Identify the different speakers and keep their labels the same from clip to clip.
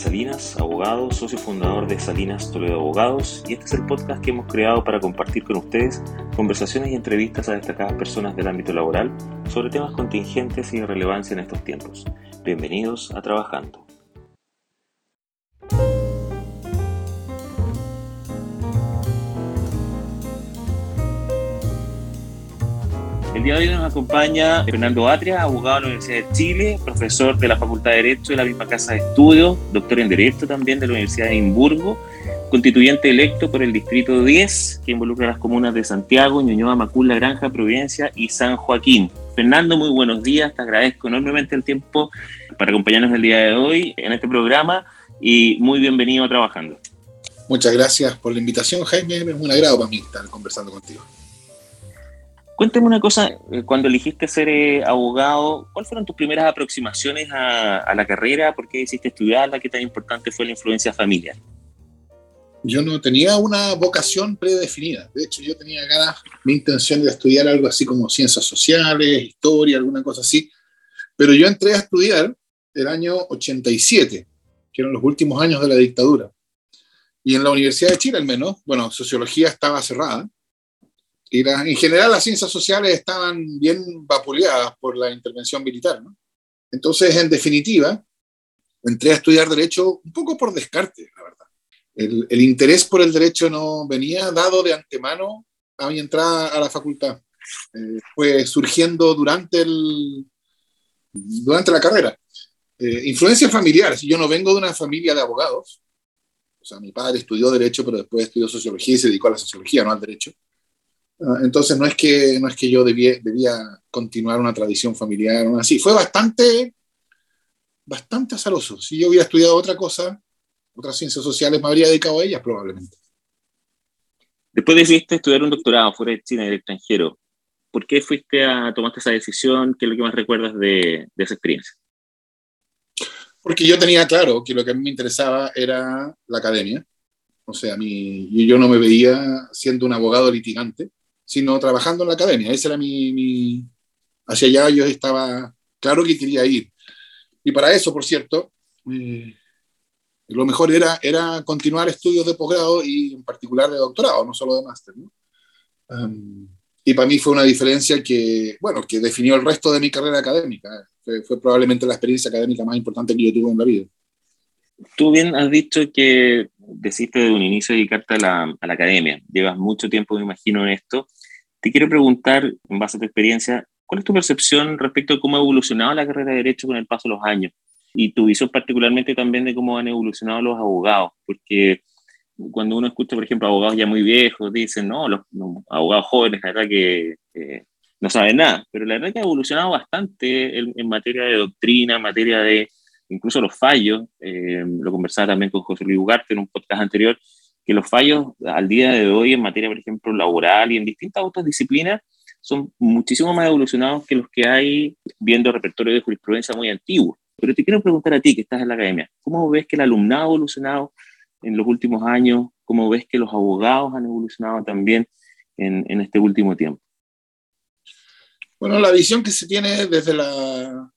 Speaker 1: Salinas, abogado, socio fundador de Salinas Toledo Abogados, y este es el podcast que hemos creado para compartir con ustedes conversaciones y entrevistas a destacadas personas del ámbito laboral sobre temas contingentes y de relevancia en estos tiempos. Bienvenidos a Trabajando. El día de hoy nos acompaña Fernando Atria, abogado de la Universidad de Chile, profesor de la Facultad de Derecho de la misma Casa de Estudios, doctor en Derecho también de la Universidad de Edimburgo, constituyente electo por el Distrito 10, que involucra las comunas de Santiago, Ñuñoa, Macul, La Granja, Providencia y San Joaquín. Fernando, muy buenos días, te agradezco enormemente el tiempo para acompañarnos el día de hoy en este programa y muy bienvenido a Trabajando.
Speaker 2: Muchas gracias por la invitación, Jaime, es un agrado para mí estar conversando contigo.
Speaker 1: Cuéntame una cosa, eh, cuando elegiste ser eh, abogado, ¿cuáles fueron tus primeras aproximaciones a, la carrera? ¿Por qué decidiste estudiarla? ¿Qué tan importante fue la influencia familiar?
Speaker 2: Yo no tenía una vocación predefinida. De hecho, yo tenía ganas, mi intención de estudiar algo así como ciencias sociales, historia, alguna cosa así. Pero yo entré a estudiar el año 87, que eran los últimos años de la dictadura. Y en la Universidad de Chile, al menos, bueno, sociología estaba cerrada y en general las ciencias sociales estaban bien vapuleadas por la intervención militar. ¿no? Entonces, en definitiva, entré a estudiar derecho un poco por descarte, la verdad. El, el, interés por el derecho no venía dado de antemano a mi entrada a la facultad. Eh, fue surgiendo durante, el, durante la carrera. Eh, influencia familiar. Si yo no vengo de una familia de abogados, o sea, mi padre estudió derecho, pero después estudió sociología y se dedicó a la sociología, no al derecho. Ah, entonces no es que, no es que yo debía, debía continuar una tradición familiar o así. Fue bastante, bastante azaroso. Si yo hubiera estudiado otra cosa, otras ciencias sociales, me habría dedicado a ellas probablemente.
Speaker 1: Después decidiste estudiar un doctorado fuera de China, en el extranjero. ¿Por qué fuiste a tomar esa decisión? ¿Qué es lo que más recuerdas de, de esa experiencia?
Speaker 2: Porque yo tenía claro que lo que a mí me interesaba era la academia. O sea, a mí, yo no me veía siendo un abogado litigante sino trabajando en la academia. Ese era mi, Hacia allá yo estaba claro que quería ir. Y para eso, por cierto, eh, lo mejor era, era continuar estudios de posgrado y en particular de doctorado, no solo de máster. y para mí fue una diferencia que, bueno, que definió el resto de mi carrera académica. Fue, fue, probablemente la experiencia académica más importante que yo tuve en la vida.
Speaker 1: Tú bien has dicho que decidiste de un inicio dedicarte a la, a la academia. Llevas mucho tiempo, me imagino, en esto. Te quiero preguntar, en base a tu experiencia, ¿cuál es tu percepción respecto de cómo ha evolucionado la carrera de Derecho con el paso de los años? Y tu visión particularmente también de cómo han evolucionado los abogados, porque cuando uno escucha, por ejemplo, abogados ya muy viejos, dicen, no, los, abogados jóvenes, la verdad que no saben nada, pero la verdad que ha evolucionado bastante en, materia de doctrina, en materia de incluso los fallos, eh, lo conversaba también con José Luis Ugarte en un podcast anterior, que los fallos al día de hoy en materia, por ejemplo, laboral y en distintas otras disciplinas son muchísimo más evolucionados que los que hay viendo repertorio de jurisprudencia muy antiguo. Pero te quiero preguntar a ti, que estás en la academia, ¿cómo ves que el alumnado ha evolucionado en los últimos años? ¿Cómo ves que los abogados han evolucionado también en, en este último tiempo?
Speaker 2: Bueno, la visión que se tiene desde la,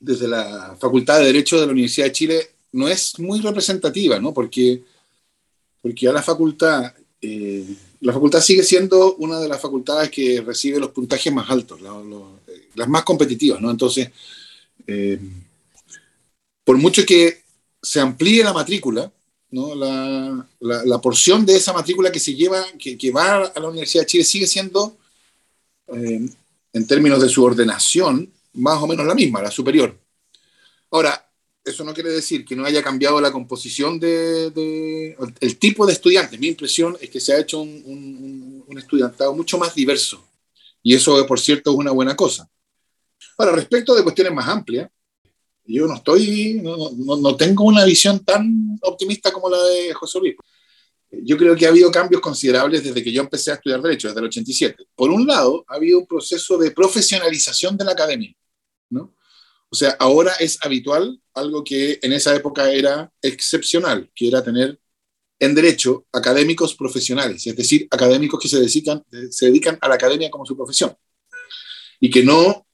Speaker 2: desde la Facultad de Derecho de la Universidad de Chile no es muy representativa, ¿no? Porque porque ya la facultad, eh, la facultad sigue siendo una de las facultades que recibe los puntajes más altos, las más competitivas, ¿no? Entonces, eh, por mucho que se amplíe la matrícula, ¿no? La, la, porción de esa matrícula que se lleva, que, que, va a la Universidad de Chile sigue siendo, eh, en términos de su ordenación, más o menos la misma, la superior. Ahora, eso no quiere decir que no haya cambiado la composición de, el tipo de estudiantes. Mi impresión es que se ha hecho un, un, estudiantado mucho más diverso. Y eso, por cierto, es una buena cosa. Ahora, respecto de cuestiones más amplias, yo no estoy, no, no, no, tengo una visión tan optimista como la de José Luis. Yo creo que ha habido cambios considerables desde que yo empecé a estudiar Derecho, desde el 87. Por un lado, ha habido un proceso de profesionalización de la academia, ¿no? O sea, ahora es habitual algo que en esa época era excepcional, que era tener en derecho académicos profesionales, es decir, académicos que se dedican, se dedican a la academia como su profesión y que no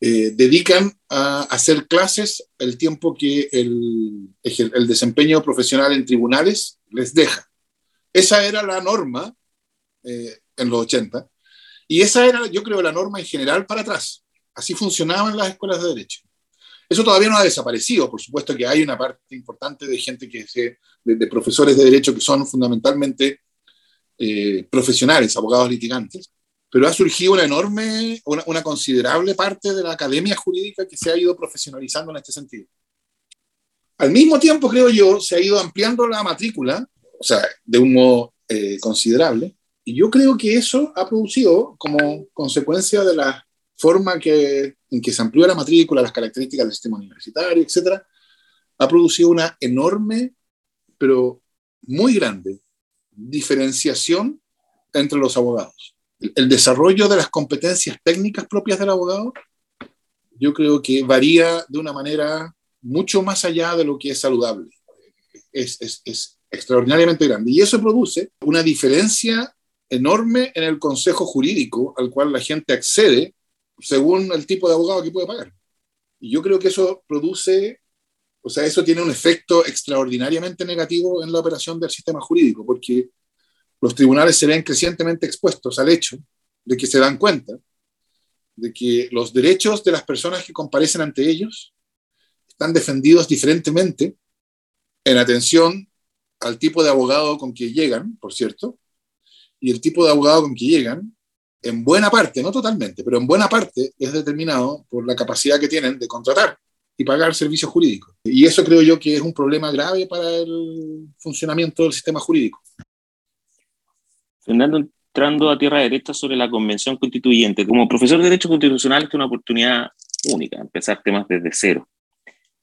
Speaker 2: eh, dedican a hacer clases el tiempo que el, el, desempeño profesional en tribunales les deja. Esa era la norma eh, en los 80 y esa era, yo creo, la norma en general para atrás. Así funcionaban las escuelas de derecho. Eso todavía no ha desaparecido, por supuesto que hay una parte importante de gente que se, de, profesores de derecho que son fundamentalmente eh, profesionales, abogados litigantes, pero ha surgido una enorme, una, considerable parte de la academia jurídica que se ha ido profesionalizando en este sentido. Al mismo tiempo, creo yo, se ha ido ampliando la matrícula, o sea, de un modo eh, considerable, y yo creo que eso ha producido, como consecuencia de la forma que, en que se amplió la matrícula, las características del sistema universitario, etc., ha producido una enorme, pero muy grande, diferenciación entre los abogados el desarrollo de las competencias técnicas propias del abogado, yo creo que varía de una manera mucho más allá de lo que es saludable. Es, es, es extraordinariamente grande. Y eso produce una diferencia enorme en el consejo jurídico al cual la gente accede según el tipo de abogado que puede pagar. Y yo creo que eso produce, o sea, eso tiene un efecto extraordinariamente negativo en la operación del sistema jurídico, porque los tribunales se ven crecientemente expuestos al hecho de que se dan cuenta de que los derechos de las personas que comparecen ante ellos están defendidos diferentemente en atención al tipo de abogado con que llegan, por cierto, y el tipo de abogado con que llegan, en buena parte, no totalmente, pero en buena parte es determinado por la capacidad que tienen de contratar y pagar servicios jurídicos. Y eso creo yo que es un problema grave para el funcionamiento del sistema jurídico.
Speaker 1: Fernando, entrando a tierra derecha sobre la Convención Constituyente, como profesor de Derecho Constitucional, es una oportunidad única, empezar temas desde cero.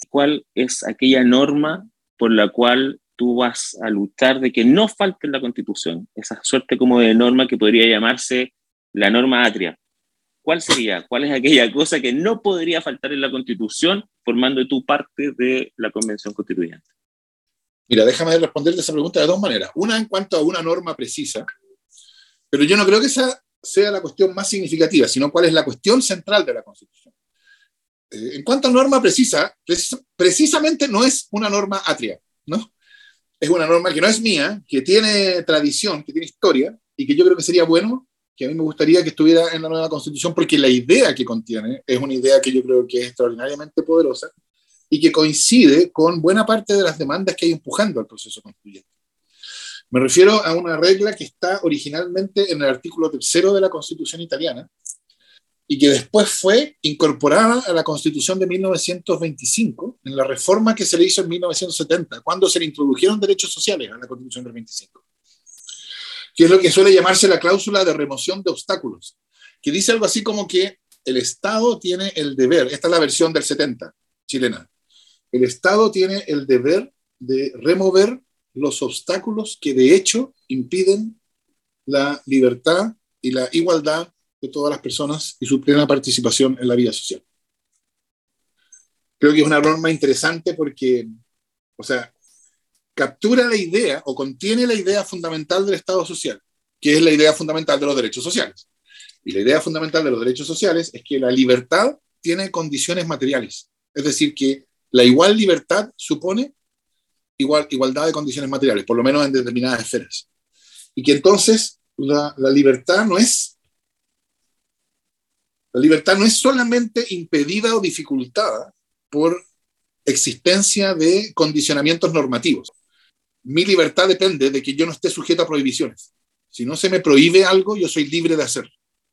Speaker 1: ¿Cuál es aquella norma por la cual tú vas a luchar de que no falte en la Constitución? Esa suerte como de norma que podría llamarse la norma atria. ¿Cuál sería? ¿Cuál es aquella cosa que no podría faltar en la Constitución formando tú parte de la Convención Constituyente?
Speaker 2: Mira, déjame responderte esa pregunta de dos maneras. Una en cuanto a una norma precisa, pero yo no creo que esa sea la cuestión más significativa, sino cuál es la cuestión central de la Constitución. Eh, en cuanto a norma precisa, precisamente no es una norma atria, ¿no? Es una norma que no es mía, que tiene tradición, que tiene historia, y que yo creo que sería bueno, que a mí me gustaría que estuviera en la nueva Constitución, porque la idea que contiene es una idea que yo creo que es extraordinariamente poderosa y que coincide con buena parte de las demandas que hay empujando al proceso constituyente. Me refiero a una regla que está originalmente en el artículo tercero de la Constitución italiana y que después fue incorporada a la Constitución de 1925 en la reforma que se le hizo en 1970, cuando se le introdujeron derechos sociales a la Constitución del 25, que es lo que suele llamarse la cláusula de remoción de obstáculos, que dice algo así como que el Estado tiene el deber, esta es la versión del 70 chilena, el Estado tiene el deber de remover los obstáculos que de hecho impiden la libertad y la igualdad de todas las personas y su plena participación en la vida social. Creo que es una norma interesante porque, o sea, captura la idea o contiene la idea fundamental del Estado social, que es la idea fundamental de los derechos sociales. Y la idea fundamental de los derechos sociales es que la libertad tiene condiciones materiales. Es decir, que la igual libertad supone igual, igualdad de condiciones materiales, por lo menos en determinadas esferas. Y que entonces la, la libertad no es la libertad no es solamente impedida o dificultada por existencia de condicionamientos normativos. Mi libertad depende de que yo no esté sujeto a prohibiciones. Si no se me prohíbe algo, yo soy libre de hacerlo.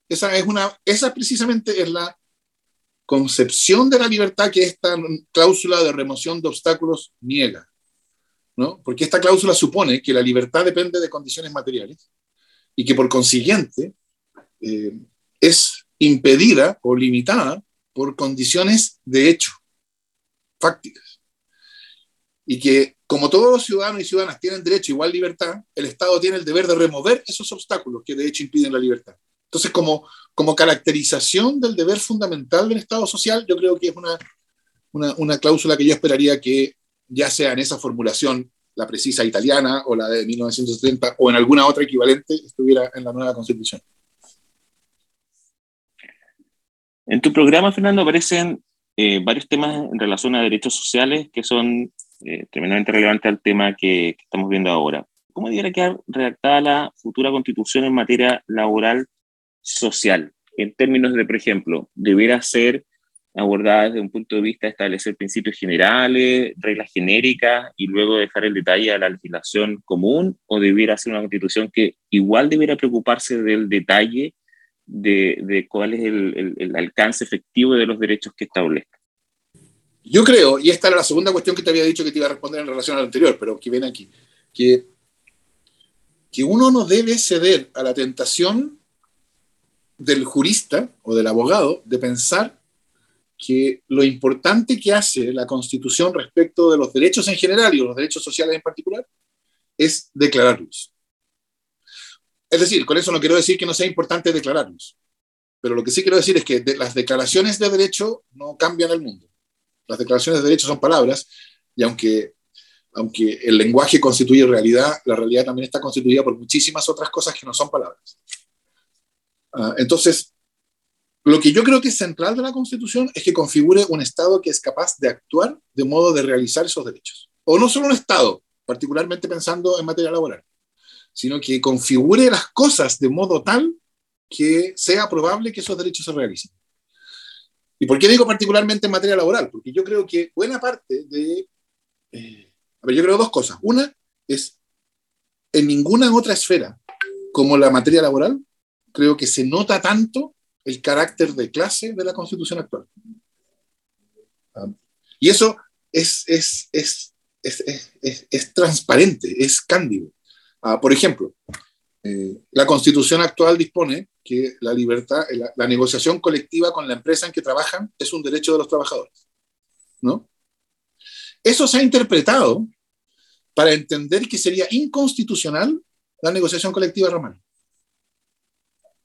Speaker 2: Esa es una, esa precisamente es la concepción de la libertad que esta cláusula de remoción de obstáculos niega. Porque esta cláusula supone que la libertad depende de condiciones materiales y que por consiguiente eh, es impedida o limitada por condiciones de hecho, fácticas. Y que como todos los ciudadanos y ciudadanas tienen derecho a igual libertad, el Estado tiene el deber de remover esos obstáculos que de hecho impiden la libertad. Entonces, como, como caracterización del deber fundamental del Estado social, yo creo que es una, una, cláusula que yo esperaría que ya sea en esa formulación la precisa italiana o la de 1970 o en alguna otra equivalente, estuviera en la nueva constitución.
Speaker 1: En tu programa, Fernando, aparecen eh, varios temas en relación a derechos sociales que son eh, tremendamente relevantes al tema que, estamos viendo ahora. ¿Cómo debería quedar redactada la futura constitución en materia laboral social? En términos de, por ejemplo, debiera ser abordada desde un punto de vista de establecer principios generales, reglas genéricas y luego dejar el detalle a la legislación común o debiera ser una constitución que igual debiera preocuparse del detalle de, de cuál es el, alcance efectivo de los derechos que establezca?
Speaker 2: Yo creo, y esta era la segunda cuestión que te había dicho que te iba a responder en relación al anterior, pero que viene aquí, que, que uno no debe ceder a la tentación del jurista o del abogado de pensar que lo importante que hace la Constitución respecto de los derechos en general y los derechos sociales en particular es declararlos. Es decir, con eso no quiero decir que no sea importante declararlos, pero lo que sí quiero decir es que las declaraciones de derecho no cambian el mundo. Las declaraciones de derecho son palabras y aunque, aunque el lenguaje constituye realidad, la realidad también está constituida por muchísimas otras cosas que no son palabras. Uh, entonces, lo que yo creo que es central de la Constitución es que configure un Estado que es capaz de actuar de modo de realizar esos derechos. O no solo un Estado, particularmente pensando en materia laboral, sino que configure las cosas de modo tal que sea probable que esos derechos se realicen. ¿Y por qué digo particularmente en materia laboral? Porque yo creo que buena parte de... Eh, a ver, yo creo dos cosas. Una es, en ninguna otra esfera como la materia laboral, creo que se nota tanto el carácter de clase de la constitución actual. Ah, y eso es, es, es, es, transparente, es cándido. Ah, por ejemplo, eh, la constitución actual dispone que la libertad, la, negociación colectiva con la empresa en que trabajan es un derecho de los trabajadores. ¿no? Eso se ha interpretado para entender que sería inconstitucional la negociación colectiva romana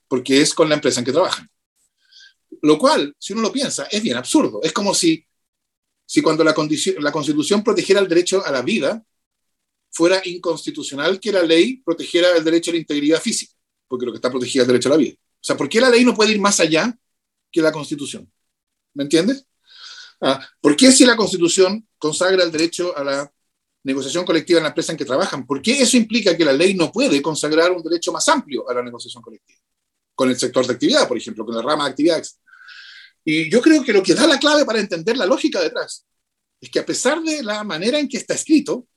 Speaker 2: porque es con la empresa en que trabajan. Lo cual, si uno lo piensa, es bien absurdo. Es como si, si cuando la Constitución protegiera el derecho a la vida, fuera inconstitucional que la ley protegiera el derecho a la integridad física, porque lo que está protegido es el derecho a la vida. O sea, ¿por qué la ley no puede ir más allá que la Constitución? ¿Me entiendes? Ah, ¿Por qué si la Constitución consagra el derecho a la negociación colectiva en la empresa en que trabajan, ¿por qué eso implica que la ley no puede consagrar un derecho más amplio a la negociación colectiva? con el sector de actividad, por ejemplo, con la rama de actividades. Y yo creo que lo que da la clave para entender la lógica detrás es que a pesar de la manera en que está escrito,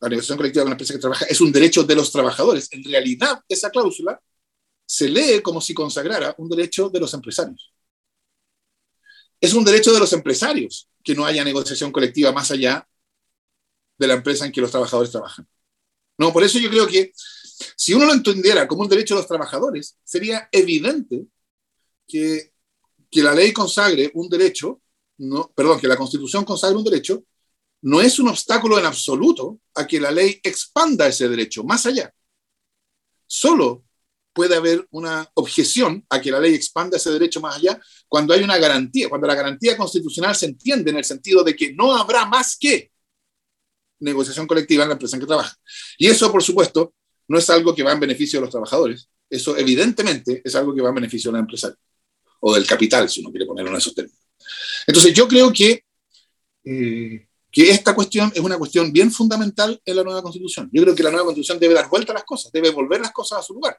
Speaker 2: la negociación colectiva con la empresa que trabaja es un derecho de los trabajadores. En realidad, esa cláusula se lee como si consagrara un derecho de los empresarios. Es un derecho de los empresarios que no haya negociación colectiva más allá de la empresa en que los trabajadores trabajan. No, por eso yo creo que si uno lo entendiera como un derecho de los trabajadores, sería evidente que, que la ley consagre un derecho, no, perdón, que la Constitución consagre un derecho, no es un obstáculo en absoluto a que la ley expanda ese derecho más allá. Solo puede haber una objeción a que la ley expanda ese derecho más allá cuando hay una garantía, cuando la garantía constitucional se entiende en el sentido de que no habrá más que negociación colectiva en la empresa en que trabaja. Y eso, por supuesto, no es algo que va en beneficio de los trabajadores, eso evidentemente es algo que va en beneficio de la empresario o del capital, si uno quiere ponerlo en esos términos. Entonces yo creo que, eh, que esta cuestión es una cuestión bien fundamental en la nueva constitución. Yo creo que la nueva constitución debe dar vuelta a las cosas, debe volver las cosas a su lugar.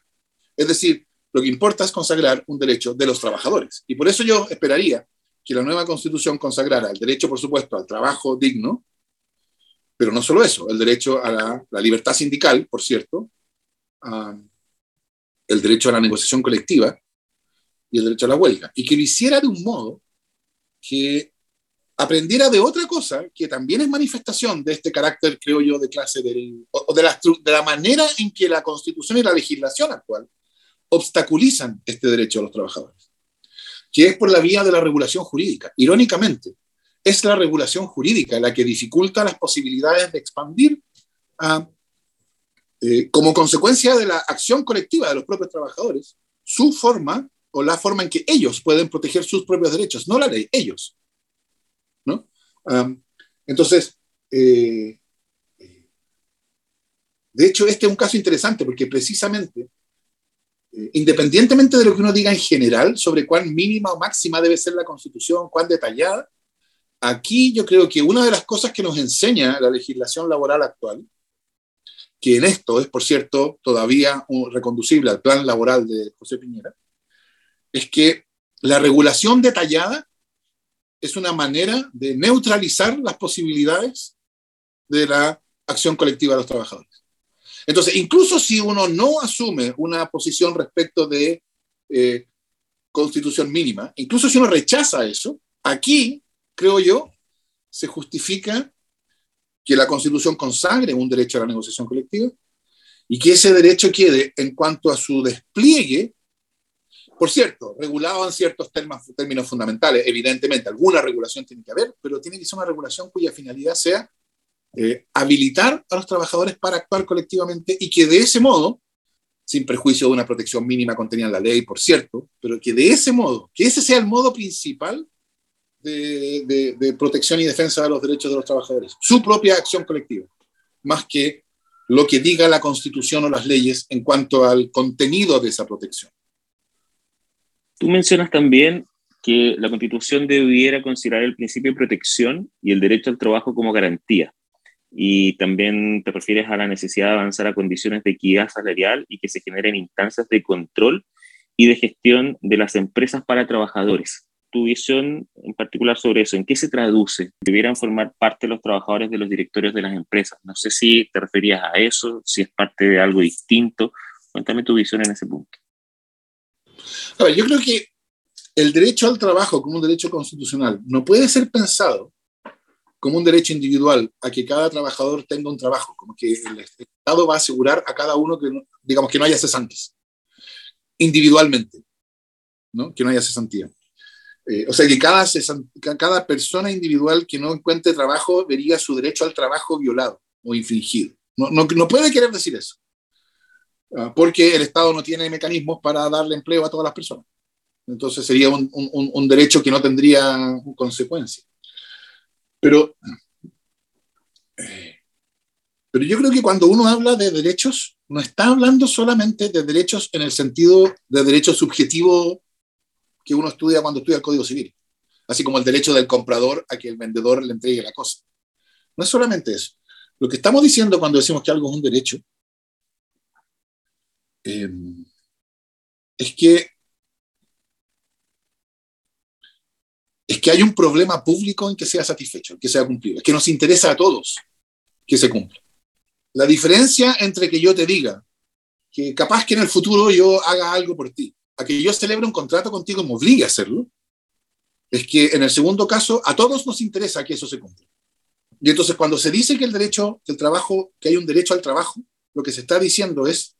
Speaker 2: Es decir, lo que importa es consagrar un derecho de los trabajadores. Y por eso yo esperaría que la nueva constitución consagrara el derecho, por supuesto, al trabajo digno, pero no solo eso, el derecho a la, la libertad sindical, por cierto, el derecho a la negociación colectiva y el derecho a la huelga, y que lo hiciera de un modo que aprendiera de otra cosa que también es manifestación de este carácter, creo yo, de clase, o de la, manera en que la constitución y la legislación actual obstaculizan este derecho a los trabajadores, que es por la vía de la regulación jurídica. Irónicamente, es la regulación jurídica la que dificulta las posibilidades de expandir eh, como consecuencia de la acción colectiva de los propios trabajadores, su forma o la forma en que ellos pueden proteger sus propios derechos, no la ley, ellos. Entonces, eh, de hecho, este es un caso interesante porque precisamente eh, independientemente de lo que uno diga en general sobre cuán mínima o máxima debe ser la constitución, cuán detallada, aquí yo creo que una de las cosas que nos enseña la legislación laboral actual, que en esto es, por cierto, todavía reconducible al plan laboral de José Piñera, es que la regulación detallada es una manera de neutralizar las posibilidades de la acción colectiva de los trabajadores. Entonces, incluso si uno no asume una posición respecto de eh, constitución mínima, incluso si uno rechaza eso, aquí, creo yo, se justifica que la constitución consagre un derecho a la negociación colectiva y que ese derecho quede en cuanto a su despliegue, por cierto, regulado en ciertos términos fundamentales, evidentemente, alguna regulación tiene que haber, pero tiene que ser una regulación cuya finalidad sea eh, habilitar a los trabajadores para actuar colectivamente y que de ese modo, sin perjuicio de una protección mínima contenida en la ley, por cierto, pero que de ese modo, que ese sea el modo principal de, de protección y defensa de los derechos de los trabajadores, su propia acción colectiva, más que lo que diga la Constitución o las leyes en cuanto al contenido de esa protección.
Speaker 1: Tú mencionas también que la Constitución debiera considerar el principio de protección y el derecho al trabajo como garantía y también te refieres a la necesidad de avanzar a condiciones de equidad salarial y que se generen instancias de control y de gestión de las empresas para trabajadores. Tu visión en particular sobre eso, ¿en qué se traduce? ¿Debieran formar parte los trabajadores de los directorios de las empresas? No sé si te referías a eso, si es parte de algo distinto. Cuéntame tu visión en ese punto.
Speaker 2: A ver, yo creo que el derecho al trabajo como un derecho constitucional no puede ser pensado como un derecho individual a que cada trabajador tenga un trabajo, como que el Estado va a asegurar a cada uno que, digamos, que no haya cesantes, individualmente, ¿no? que no haya cesantía. Eh, o sea, que cada, cada persona individual que no encuentre trabajo vería su derecho al trabajo violado o infringido. No, no, no puede querer decir eso, porque el Estado no tiene mecanismos para darle empleo a todas las personas. Entonces sería un, derecho que no tendría consecuencias. Pero, pero yo creo que cuando uno habla de derechos, no está hablando solamente de derechos en el sentido de derecho subjetivo que uno estudia cuando estudia el Código Civil, así como el derecho del comprador a que el vendedor le entregue la cosa. No es solamente eso. Lo que estamos diciendo cuando decimos que algo es un derecho eh, es que es que hay un problema público en que sea satisfecho, en que sea cumplido, es que nos interesa a todos que se cumpla. La diferencia entre que yo te diga que capaz que en el futuro yo haga algo por ti, a que yo celebre un contrato contigo y me obligue a hacerlo, es que en el segundo caso a todos nos interesa que eso se cumpla. Y entonces cuando se dice que el derecho del trabajo, que hay un derecho al trabajo, lo que se está diciendo es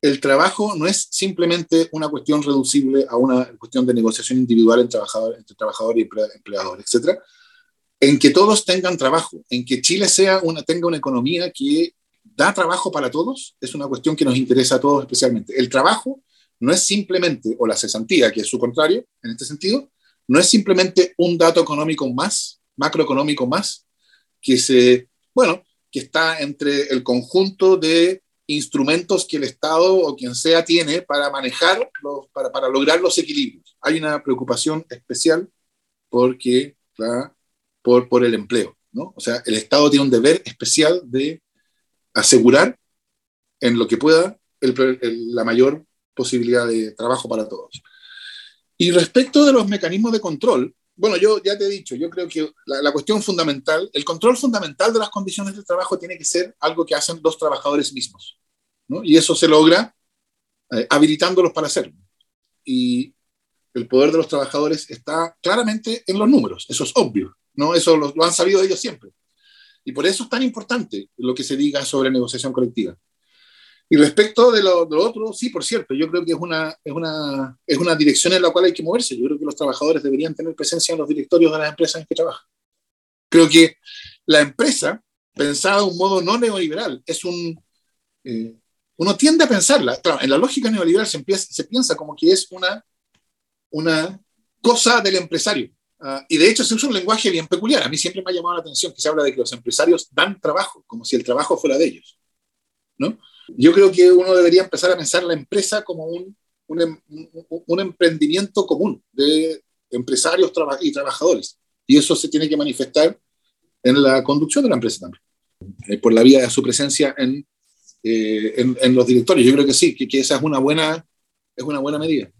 Speaker 2: el trabajo no es simplemente una cuestión reducible a una cuestión de negociación individual entre trabajador, entre trabajador y empleador, etc. En que todos tengan trabajo, en que Chile sea una, tenga una economía que da trabajo para todos, es una cuestión que nos interesa a todos especialmente. El trabajo no es simplemente, o la cesantía, que es su contrario en este sentido, no es simplemente un dato económico más, macroeconómico más, que se, bueno, que está entre el conjunto de instrumentos que el Estado o quien sea tiene para manejar, los, para, para, lograr los equilibrios. Hay una preocupación especial porque, por, por el empleo. ¿no? O sea, el Estado tiene un deber especial de asegurar en lo que pueda la mayor posibilidad de trabajo para todos. Y respecto de los mecanismos de control, bueno, yo ya te he dicho, yo creo que la, cuestión fundamental, el control fundamental de las condiciones de trabajo tiene que ser algo que hacen los trabajadores mismos. ¿no? Y eso se logra eh, habilitándolos para hacerlo. Y el poder de los trabajadores está claramente en los números, eso es obvio, ¿no? Eso lo, lo han sabido ellos siempre. Y por eso es tan importante lo que se diga sobre negociación colectiva. Y respecto de lo, de lo, otro, sí, por cierto, yo creo que es una, es, una, es una dirección en la cual hay que moverse. Yo creo que los trabajadores deberían tener presencia en los directorios de las empresas en que trabajan. Creo que la empresa, pensada de un modo no neoliberal, es un... Eh, uno tiende a pensarla. Claro, en la lógica neoliberal se, empieza, se piensa como que es una, una cosa del empresario. Uh, y de hecho se usa un lenguaje bien peculiar. A mí siempre me ha llamado la atención que se habla de que los empresarios dan trabajo, como si el trabajo fuera de ellos. ¿no? Yo creo que uno debería empezar a pensar la empresa como un un, em, un emprendimiento común de empresarios y trabajadores. Y eso se tiene que manifestar en la conducción de la empresa también, eh, por la vía de su presencia en, eh, en, en, los directorios. Yo creo que sí, que, que, esa es una, buena, es una buena medida.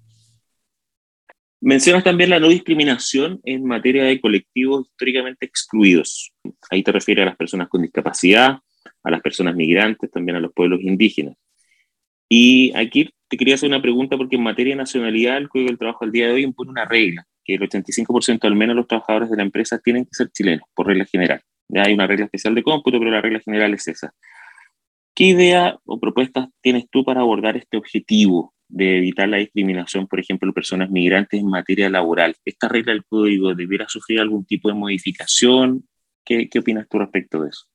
Speaker 1: Mencionas también la no discriminación en materia de colectivos históricamente excluidos. Ahí te refieres a las personas con discapacidad, a las personas migrantes, también a los pueblos indígenas. Y aquí te quería hacer una pregunta porque en materia de nacionalidad el Código del Trabajo al día de hoy impone una regla, que el 85% al menos de los trabajadores de la empresa tienen que ser chilenos, por regla general. Ya hay una regla especial de cómputo, pero la regla general es esa. ¿Qué idea o propuestas tienes tú para abordar este objetivo de evitar la discriminación, por ejemplo, de personas migrantes en materia laboral? ¿Esta regla del código debiera sufrir algún tipo de modificación? ¿Qué, qué opinas tú respecto de eso?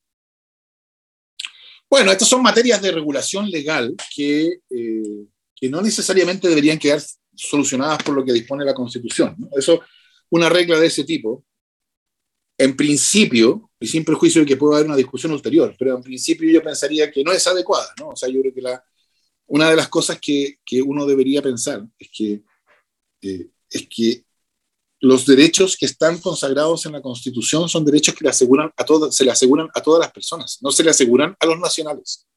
Speaker 2: Bueno, estas son materias de regulación legal que, eh, que no necesariamente deberían quedar solucionadas por lo que dispone la Constitución. ¿no? Eso, una regla de ese tipo, en principio, y sin perjuicio de que pueda haber una discusión ulterior, pero en principio yo pensaría que no es adecuada. ¿no? O sea, yo creo que la, una de las cosas que, que uno debería pensar es que, eh, es que los derechos que están consagrados en la Constitución son derechos que se le aseguran a todas las personas, no se le aseguran a los nacionales.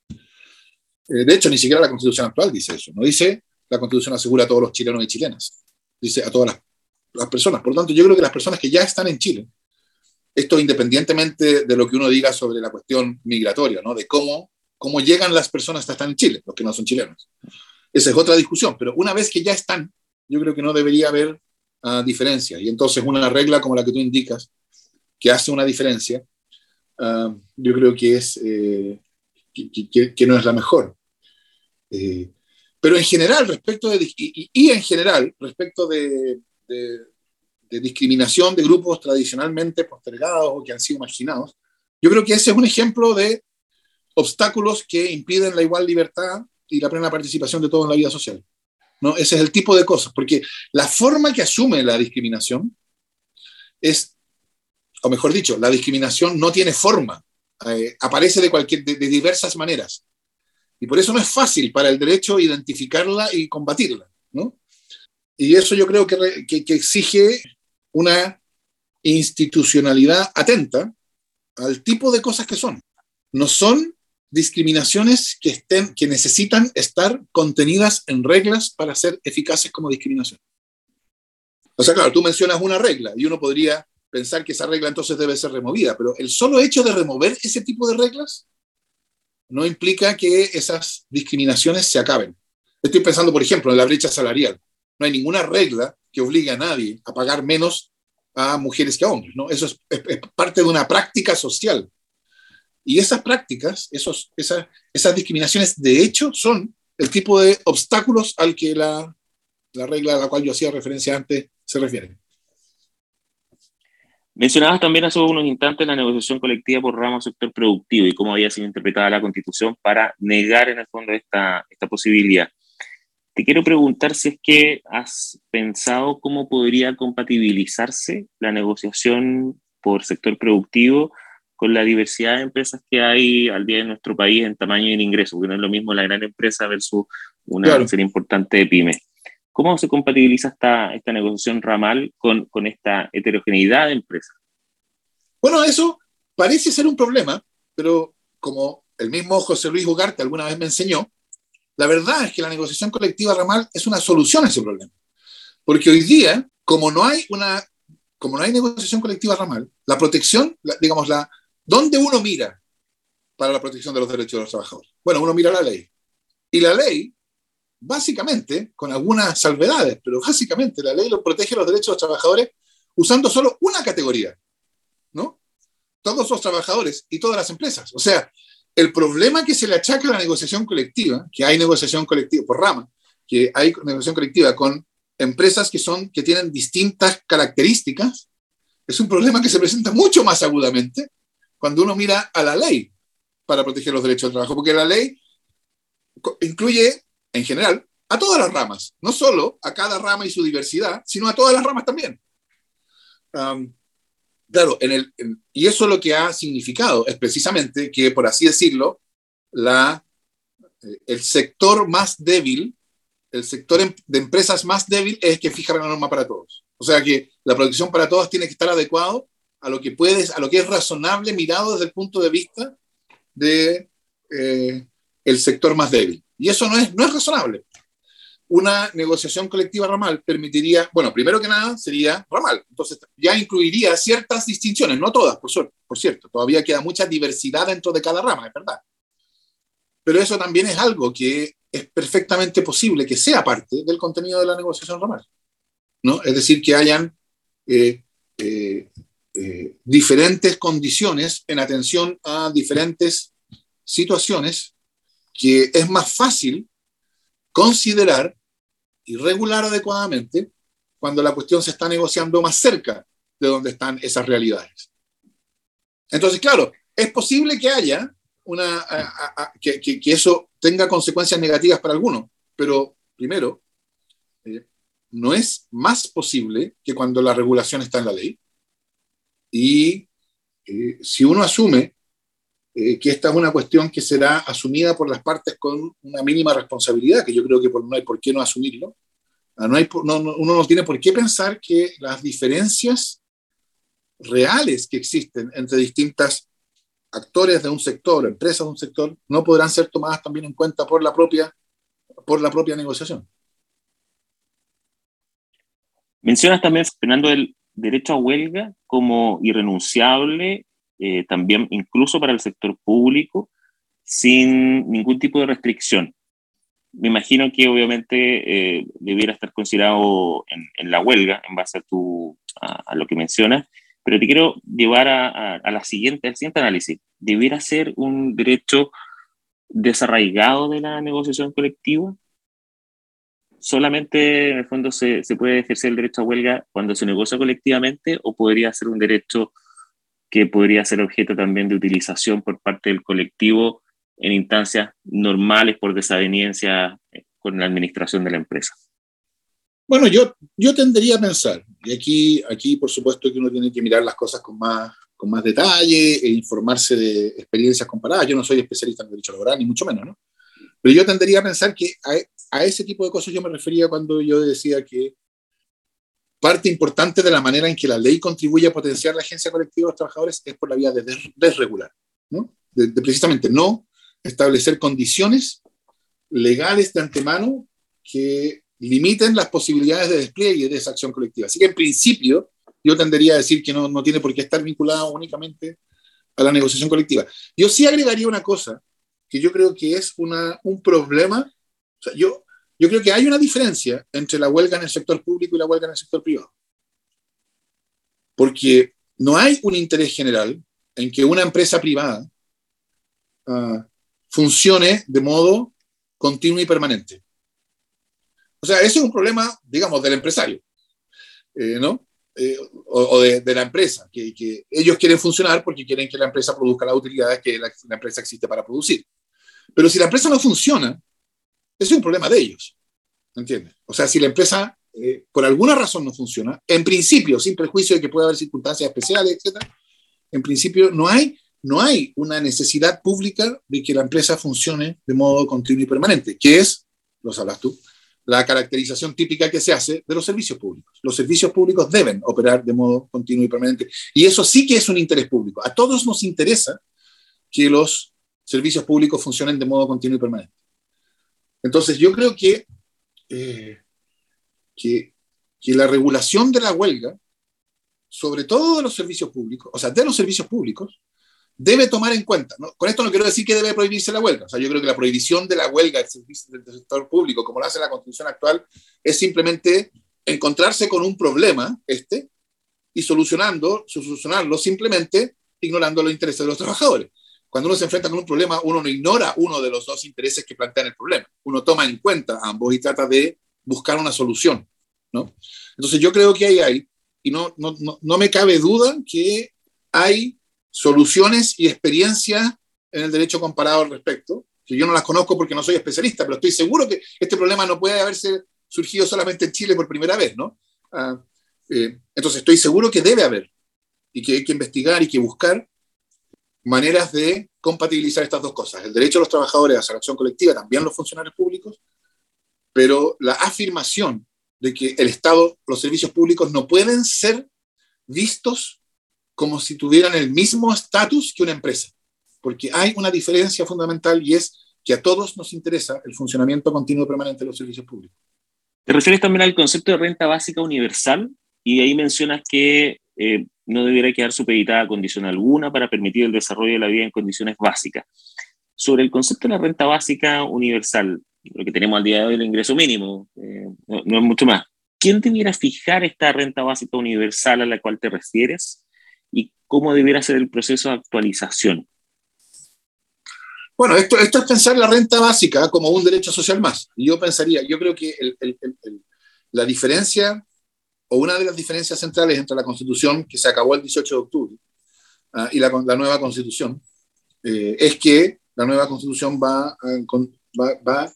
Speaker 2: Eh, de hecho, ni siquiera la Constitución actual dice eso. No dice la Constitución asegura a todos los chilenos y chilenas, dice a todas las, personas. Por lo tanto, yo creo que las personas que ya están en Chile, esto independientemente de lo que uno diga sobre la cuestión migratoria, ¿no? de cómo, cómo llegan las personas a estar en Chile, los que no son chilenos. Esa es otra discusión, pero una vez que ya están, yo creo que no debería haber uh, diferencia. Y entonces una regla como la que tú indicas, que hace una diferencia, uh, yo creo que, es, eh, que, no es la mejor. Eh, pero en general, respecto de, y, y en general, respecto de, de, de, discriminación de grupos tradicionalmente postergados o que han sido marginados, yo creo que ese es un ejemplo de obstáculos que impiden la igual libertad y la plena participación de todos en la vida social. ¿No? Ese es el tipo de cosas, porque la forma que asume la discriminación es, o mejor dicho, la discriminación no tiene forma, eh, aparece de, cualquier, de, diversas maneras. Y por eso no es fácil para el derecho identificarla y combatirla. ¿no? Y eso yo creo que, que, exige una institucionalidad atenta al tipo de cosas que son. No son discriminaciones que, estén, que necesitan estar contenidas en reglas para ser eficaces como discriminación. O sea, claro, tú mencionas una regla y uno podría pensar que esa regla entonces debe ser removida, pero el solo hecho de remover ese tipo de reglas no implica que esas discriminaciones se acaben. Estoy pensando, por ejemplo, en la brecha salarial. No hay ninguna regla que obligue a nadie a pagar menos a mujeres que a hombres. ¿no? Eso es, parte de una práctica social. Y esas prácticas, esos, esas, esas discriminaciones, de hecho, son el tipo de obstáculos al que la, la regla a la cual yo hacía referencia antes se refiere.
Speaker 1: Mencionabas también hace unos instantes la negociación colectiva por ramo sector productivo y cómo había sido interpretada la constitución para negar en el fondo esta, esta posibilidad. Te quiero preguntar si es que has pensado cómo podría compatibilizarse la negociación por sector productivo con la diversidad de empresas que hay al día en nuestro país en tamaño y en ingresos, porque no es lo mismo la gran empresa versus una claro. serie importante de pymes. ¿Cómo se compatibiliza esta, esta negociación ramal con, con esta heterogeneidad de empresas?
Speaker 2: Bueno, eso parece ser un problema, pero como el mismo José Luis Ugarte alguna vez me enseñó, la verdad es que la negociación colectiva ramal es una solución a ese problema. Porque hoy día, como no hay una como no hay negociación colectiva ramal, la protección, la, digamos, la, ¿dónde uno mira para la protección de los derechos de los trabajadores? Bueno, uno mira la ley. Y la ley básicamente, con algunas salvedades, pero básicamente la ley lo protege los derechos de los trabajadores usando solo una categoría, ¿no? Todos los trabajadores y todas las empresas. O sea, el problema que se le achaca a la negociación colectiva, que hay negociación colectiva por rama, que hay negociación colectiva con empresas que son que tienen distintas características, es un problema que se presenta mucho más agudamente cuando uno mira a la ley para proteger los derechos del trabajo, porque la ley incluye en general, a todas las ramas, no solo a cada rama y su diversidad, sino a todas las ramas también. Claro, y eso lo que ha significado es precisamente que, por así decirlo, la, eh, el sector más débil el sector em, de empresas más débil es que fija la norma para todos. O sea que la protección para todos tiene que estar adecuado a lo que puedes, a lo que es razonable mirado desde el punto de vista de eh, el sector más débil. Y eso no es, no es razonable. Una negociación colectiva ramal permitiría, bueno, primero que nada sería ramal. Entonces ya incluiría ciertas distinciones, no todas, por, por cierto. Todavía queda mucha diversidad dentro de cada rama, es verdad. Pero eso también es algo que es perfectamente posible que sea parte del contenido de la negociación ramal. ¿no? Es decir, que hayan eh, eh, eh, diferentes condiciones en atención a diferentes situaciones que es más fácil considerar y regular adecuadamente cuando la cuestión se está negociando más cerca de donde están esas realidades. Entonces, claro, es posible que haya una, que, que, eso tenga consecuencias negativas para algunos, pero primero, eh, no es más posible que cuando la regulación está en la ley. Y eh, si uno asume eh, que esta es una cuestión que será asumida por las partes con una mínima responsabilidad, que yo creo que no hay por qué no asumirlo, ah, no hay, no, uno no tiene por qué pensar que las diferencias reales que existen entre distintas actores de un sector, empresas de un sector, no podrán ser tomadas también en cuenta por la propia, por la propia negociación.
Speaker 1: Mencionas también, Fernando, el derecho a huelga como irrenunciable, eh, también incluso para el sector público, sin ningún tipo de restricción. Me imagino que obviamente eh, debiera estar considerado en, la huelga, en base a, tu, a lo que mencionas, pero te quiero llevar a, la siguiente, al siguiente análisis. ¿Debiera ser un derecho desarraigado de la negociación colectiva? ¿Solamente en el fondo se, se puede ejercer el derecho a huelga cuando se negocia colectivamente o podría ser un derecho que podría ser objeto también de utilización por parte del colectivo en instancias normales por desaveniencia con la administración de la empresa?
Speaker 2: Bueno, yo, yo tendería a pensar, y aquí, aquí por supuesto que uno tiene que mirar las cosas con más, con más detalle e informarse de experiencias comparadas. Yo no soy especialista en derecho laboral, ni mucho menos, ¿no? Pero yo tendería a pensar que a, ese tipo de cosas yo me refería cuando yo decía que parte importante de la manera en que la ley contribuye a potenciar la agencia colectiva de los trabajadores es por la vía de desregular, ¿no? de precisamente no establecer condiciones legales de antemano que limiten las posibilidades de despliegue de esa acción colectiva. Así que en principio yo tendería a decir que no, no tiene por qué estar vinculado únicamente a la negociación colectiva. Yo sí agregaría una cosa que yo creo que es una, un problema. O sea, yo, yo creo que hay una diferencia entre la huelga en el sector público y la huelga en el sector privado. Porque no hay un interés general en que una empresa privada uh, funcione de modo continuo y permanente. O sea, ese es un problema, digamos, del empresario, eh, ¿no? Eh, o, de, la empresa, que, que, ellos quieren funcionar porque quieren que la empresa produzca las utilidades que la, empresa existe para producir. Pero si la empresa no funciona, es un problema de ellos, ¿entiendes? O sea, si la empresa eh, por alguna razón no funciona, en principio, sin prejuicio de que pueda haber circunstancias especiales, etc., en principio no hay, no hay una necesidad pública de que la empresa funcione de modo continuo y permanente, que es, lo sabes tú, la caracterización típica que se hace de los servicios públicos. Los servicios públicos deben operar de modo continuo y permanente. Y eso sí que es un interés público. A todos nos interesa que los servicios públicos funcionen de modo continuo y permanente. Entonces, yo creo que, eh, que, que la regulación de la huelga, sobre todo de los servicios públicos, o sea, de los servicios públicos, debe tomar en cuenta. Con esto no quiero decir que debe prohibirse la huelga. O sea, yo creo que la prohibición de la huelga del, sector público, como lo hace la Constitución actual, es simplemente encontrarse con un problema, este, y solucionando, solucionarlo simplemente ignorando los intereses de los trabajadores. Cuando uno se enfrenta con un problema, uno no ignora uno de los dos intereses que plantean el problema. Uno toma en cuenta ambos y trata de buscar una solución. ¿no? Entonces yo creo que hay ahí, y no, no, no, no me cabe duda que hay soluciones y experiencias en el derecho comparado al respecto, que yo no las conozco porque no soy especialista, pero estoy seguro que este problema no puede haberse surgido solamente en Chile por primera vez, ¿no? Ah, eh, entonces estoy seguro que debe haber y que hay que investigar y que buscar maneras de compatibilizar estas dos cosas, el derecho de los trabajadores a la acción colectiva, también los funcionarios públicos, pero la afirmación de que el Estado, los servicios públicos no pueden ser vistos como si tuvieran el mismo estatus que una empresa, porque hay una diferencia fundamental y es que a todos nos interesa el funcionamiento continuo y permanente de los servicios públicos.
Speaker 1: Te refieres también al concepto de renta básica universal y ahí mencionas que eh, no debiera quedar supeditada a condición alguna para permitir el desarrollo de la vida en condiciones básicas. Sobre el concepto de la renta básica universal, lo que tenemos al día de hoy, el ingreso mínimo, eh, no, es mucho más. ¿Quién debiera fijar esta renta básica universal a la cual te refieres y cómo debiera ser el proceso de actualización?
Speaker 2: Bueno, esto, esto es pensar la renta básica como un derecho social más. Yo pensaría, yo creo que la diferencia, o una de las diferencias centrales entre la Constitución, que se acabó el 18 de octubre, uh, y la, la, nueva Constitución, eh, es que la nueva Constitución va a, va, va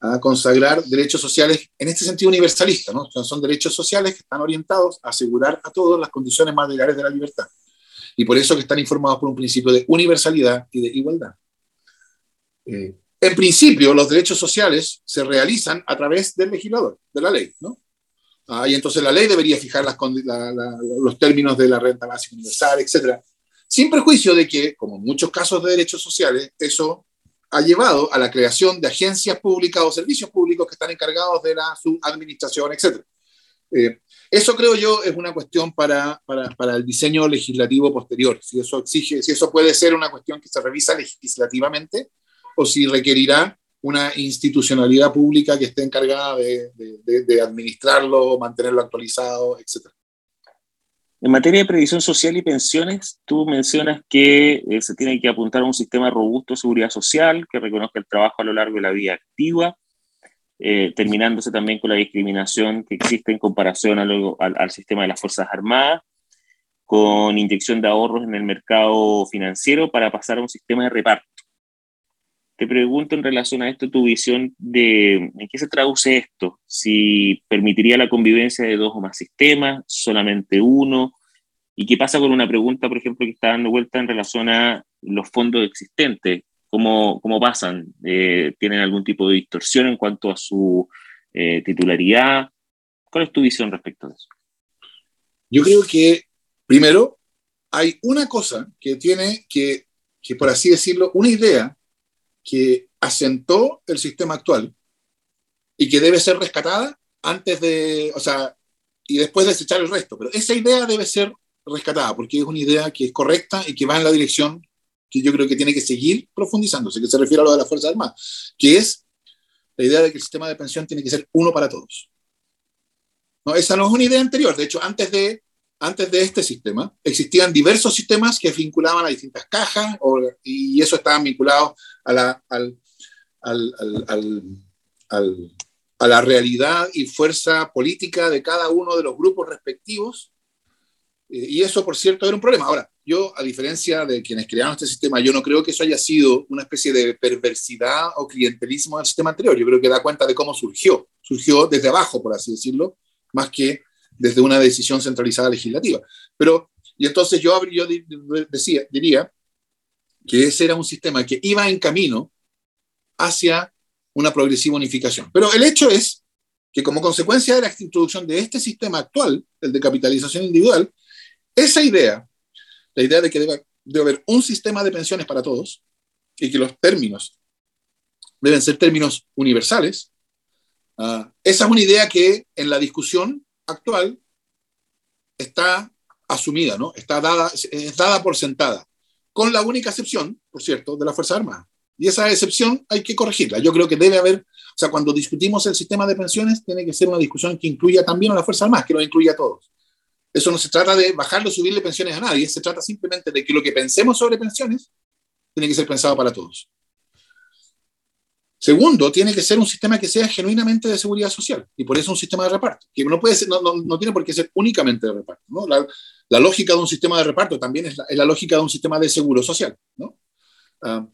Speaker 2: a, consagrar derechos sociales en este sentido universalista, ¿no? son derechos sociales que están orientados a asegurar a todos las condiciones materiales de la libertad. Y por eso que están informados por un principio de universalidad y de igualdad. Eh, en principio, los derechos sociales se realizan a través del legislador, de la ley, ¿no? Ah, y entonces la ley debería fijar las, la, la, los términos de la renta básica universal, etc. Sin perjuicio de que, como en muchos casos de derechos sociales, eso ha llevado a la creación de agencias públicas o servicios públicos que están encargados de la su administración, etc. Eh, eso creo yo es una cuestión para, para, para, el diseño legislativo posterior. Si eso exige, si eso puede ser una cuestión que se revisa legislativamente, o si requerirá una institucionalidad pública que esté encargada de, administrarlo, mantenerlo actualizado, etc.
Speaker 1: En materia de previsión social y pensiones, tú mencionas que eh, se tiene que apuntar a un sistema robusto de seguridad social que reconozca el trabajo a lo largo de la vida activa, eh, terminándose también con la discriminación que existe en comparación al, al sistema de las Fuerzas Armadas, con inyección de ahorros en el mercado financiero para pasar a un sistema de reparto te pregunto en relación a esto tu visión de en qué se traduce esto, si permitiría la convivencia de dos o más sistemas, solamente uno, y qué pasa con una pregunta, por ejemplo, que está dando vuelta en relación a los fondos existentes, cómo, cómo pasan, eh, tienen algún tipo de distorsión en cuanto a su eh, titularidad, ¿cuál es tu visión respecto de eso?
Speaker 2: Yo creo que, primero, hay una cosa que tiene que, que por así decirlo, una idea que asentó el sistema actual y que debe ser rescatada antes de, o sea, y después desechar el resto. Pero esa idea debe ser rescatada porque es una idea que es correcta y que va en la dirección que yo creo que tiene que seguir profundizándose, que se refiere a lo de las Fuerzas Armadas, que es la idea de que el sistema de pensión tiene que ser uno para todos. No, esa no es una idea anterior. De hecho, antes de antes de este sistema, existían diversos sistemas que vinculaban a distintas cajas o, y eso estaban vinculados a la, al, al, al, a la realidad y fuerza política de cada uno de los grupos respectivos. Y eso, por cierto, era un problema. Ahora, yo, a diferencia de quienes crearon este sistema, yo no creo que eso haya sido una especie de perversidad o clientelismo del sistema anterior. Yo creo que da cuenta de cómo surgió. Surgió desde abajo, por así decirlo, más que desde una decisión centralizada legislativa. Pero, y entonces yo, yo decía, diría que ese era un sistema que iba en camino hacia una progresiva unificación. Pero el hecho es que como consecuencia de la introducción de este sistema actual, el de capitalización individual, esa idea, la idea de que debe, debe haber un sistema de pensiones para todos y que los términos deben ser términos universales, uh, esa es una idea que en la discusión actual está asumida, ¿no? Está dada, es dada por sentada, con la única excepción, por cierto, de la Fuerza Armada. Y esa excepción hay que corregirla. Yo creo que debe haber, o sea, cuando discutimos el sistema de pensiones, tiene que ser una discusión que incluya también a la Fuerza Armada, que lo incluya a todos. Eso no se trata de bajarle o subirle pensiones a nadie, se trata simplemente de que lo que pensemos sobre pensiones tiene que ser pensado para todos. Segundo, tiene que ser un sistema que sea genuinamente de seguridad social y por eso un sistema de reparto, que no, puede ser, no, no, no tiene por qué ser únicamente de reparto. ¿no? La, la, lógica de un sistema de reparto también es la, es la, lógica de un sistema de seguro social. ¿no? Uh,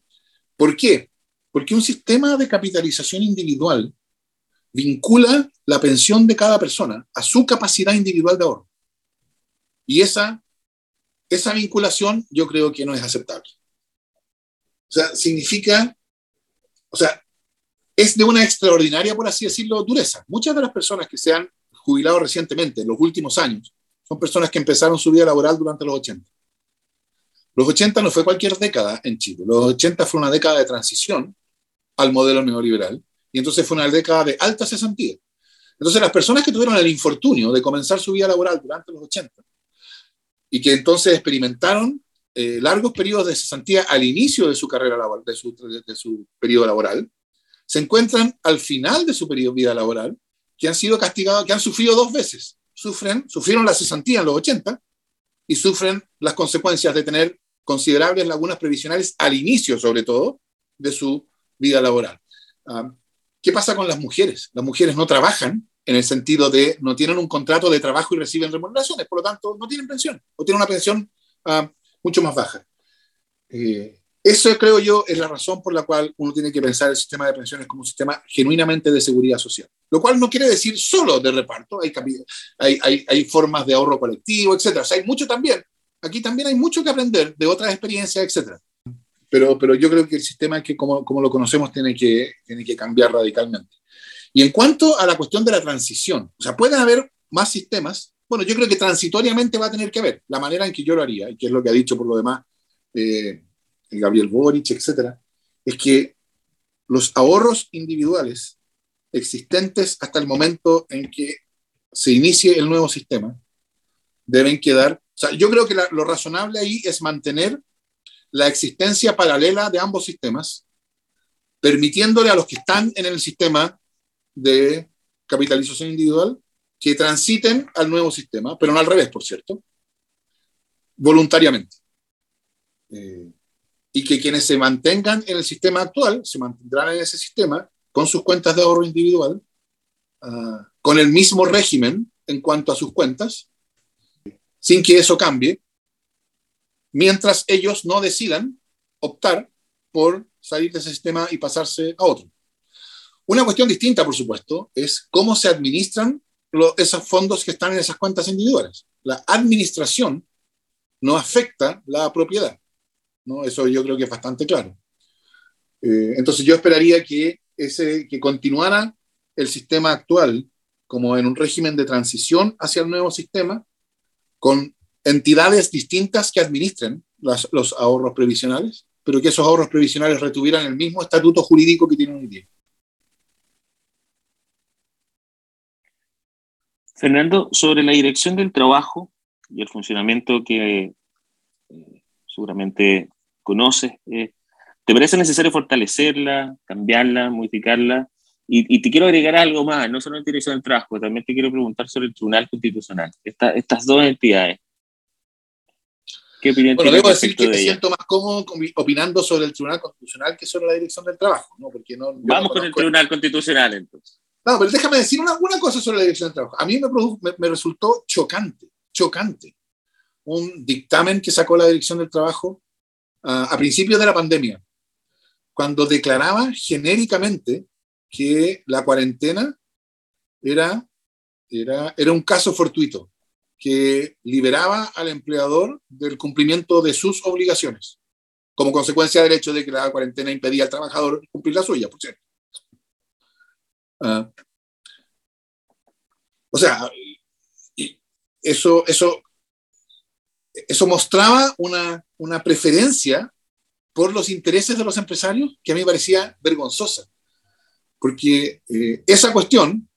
Speaker 2: ¿Por qué? Porque un sistema de capitalización individual vincula la pensión de cada persona a su capacidad individual de ahorro. Y esa, esa vinculación yo creo que no es aceptable. O sea, significa, o sea, es de una extraordinaria, por así decirlo, dureza. Muchas de las personas que se han jubilado recientemente, en los últimos años, son personas que empezaron su vida laboral durante los 80. Los 80 no fue cualquier década en Chile. Los 80 fue una década de transición al modelo neoliberal y entonces fue una década de alta cesantía. Entonces las personas que tuvieron el infortunio de comenzar su vida laboral durante los 80 y que entonces experimentaron eh, largos periodos de cesantía al inicio de su carrera laboral, de su, de su periodo laboral, se encuentran al final de su periodo de vida laboral que han sido castigados, que han sufrido dos veces. Sufren, sufrieron la cesantía en los 80 y sufren las consecuencias de tener considerables lagunas previsionales al inicio, sobre todo, de su vida laboral. Ah, ¿Qué pasa con las mujeres? Las mujeres no trabajan en el sentido de no tienen un contrato de trabajo y reciben remuneraciones, por lo tanto no tienen pensión o tienen una pensión uh, mucho más baja. Eh, eso creo yo es la razón por la cual uno tiene que pensar el sistema de pensiones como un sistema genuinamente de seguridad social. Lo cual no quiere decir solo de reparto, hay, hay, hay, hay formas de ahorro colectivo, etc. O sea, hay mucho también. Aquí también hay mucho que aprender de otras experiencias, etc. Pero, pero yo creo que el sistema que como, como lo conocemos tiene que, tiene que cambiar radicalmente. Y en cuanto a la cuestión de la transición, o sea, pueden haber más sistemas. Bueno, yo creo que transitoriamente va a tener que haber la manera en que yo lo haría, y que es lo que ha dicho por lo demás eh, Gabriel Boric, etcétera, es que los ahorros individuales existentes hasta el momento en que se inicie el nuevo sistema deben quedar. O sea, yo creo que lo razonable ahí es mantener la existencia paralela de ambos sistemas, permitiéndole a los que están en el sistema de capitalización individual que transiten al nuevo sistema, pero no al revés, por cierto, voluntariamente. Eh, y que quienes se mantengan en el sistema actual se mantendrán en ese sistema con sus cuentas de ahorro individual, uh, con el mismo régimen en cuanto a sus cuentas, sin que eso cambie, mientras ellos no decidan optar por salir de ese sistema y pasarse a otro. Una cuestión distinta, por supuesto, es cómo se administran esos fondos que están en esas cuentas individuales. La administración no afecta la propiedad. ¿No? Eso yo creo que es bastante claro. Eh, entonces yo esperaría que, ese, que continuara el sistema actual como en un régimen de transición hacia el nuevo sistema, con entidades distintas que administren los ahorros previsionales, pero que esos ahorros previsionales retuvieran el mismo estatuto jurídico que tienen hoy día.
Speaker 1: Fernando, sobre la dirección del trabajo y el funcionamiento que seguramente conoces, eh, ¿te parece necesario fortalecerla, cambiarla, modificarla? Y, te quiero agregar algo más, no solo en dirección del trabajo, también te quiero preguntar sobre el Tribunal Constitucional. estas dos entidades.
Speaker 2: ¿Qué opinión bueno, debo decir que me siento más cómodo opinando sobre el Tribunal Constitucional que sobre la dirección del trabajo. ¿no? Porque no,
Speaker 1: Vamos con el Tribunal Constitucional entonces.
Speaker 2: No, pero déjame decir una, una cosa sobre la dirección del trabajo. A mí me, me, resultó chocante, chocante, un dictamen que sacó la dirección del trabajo uh, a principios de la pandemia, cuando declaraba genéricamente que la cuarentena era, era, era un caso fortuito, que liberaba al empleador del cumplimiento de sus obligaciones, como consecuencia del hecho de que la cuarentena impedía al trabajador cumplir la suya, por cierto. Ah. o sea, eso, eso, eso mostraba una, una preferencia por los intereses de los empresarios que a mí parecía vergonzosa. Porque eh, esa cuestión,